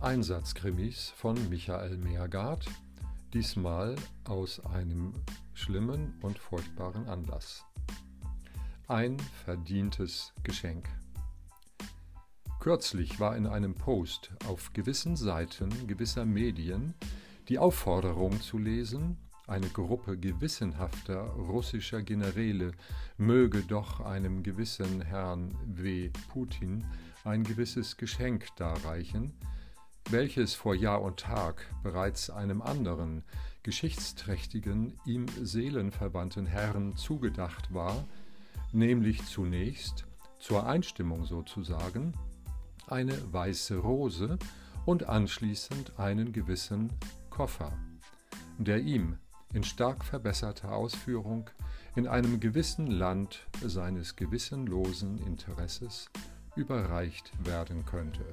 Einsatzkrimis von Michael Meergard, diesmal aus einem schlimmen und furchtbaren Anlass. Ein verdientes Geschenk. Kürzlich war in einem Post auf gewissen Seiten gewisser Medien die Aufforderung zu lesen, eine Gruppe gewissenhafter russischer Generäle möge doch einem gewissen Herrn W. Putin ein gewisses Geschenk darreichen, welches vor Jahr und Tag bereits einem anderen, geschichtsträchtigen, ihm seelenverwandten Herrn zugedacht war, nämlich zunächst, zur Einstimmung sozusagen, eine weiße Rose und anschließend einen gewissen Koffer, der ihm in stark verbesserter Ausführung in einem gewissen Land seines gewissenlosen Interesses überreicht werden könnte.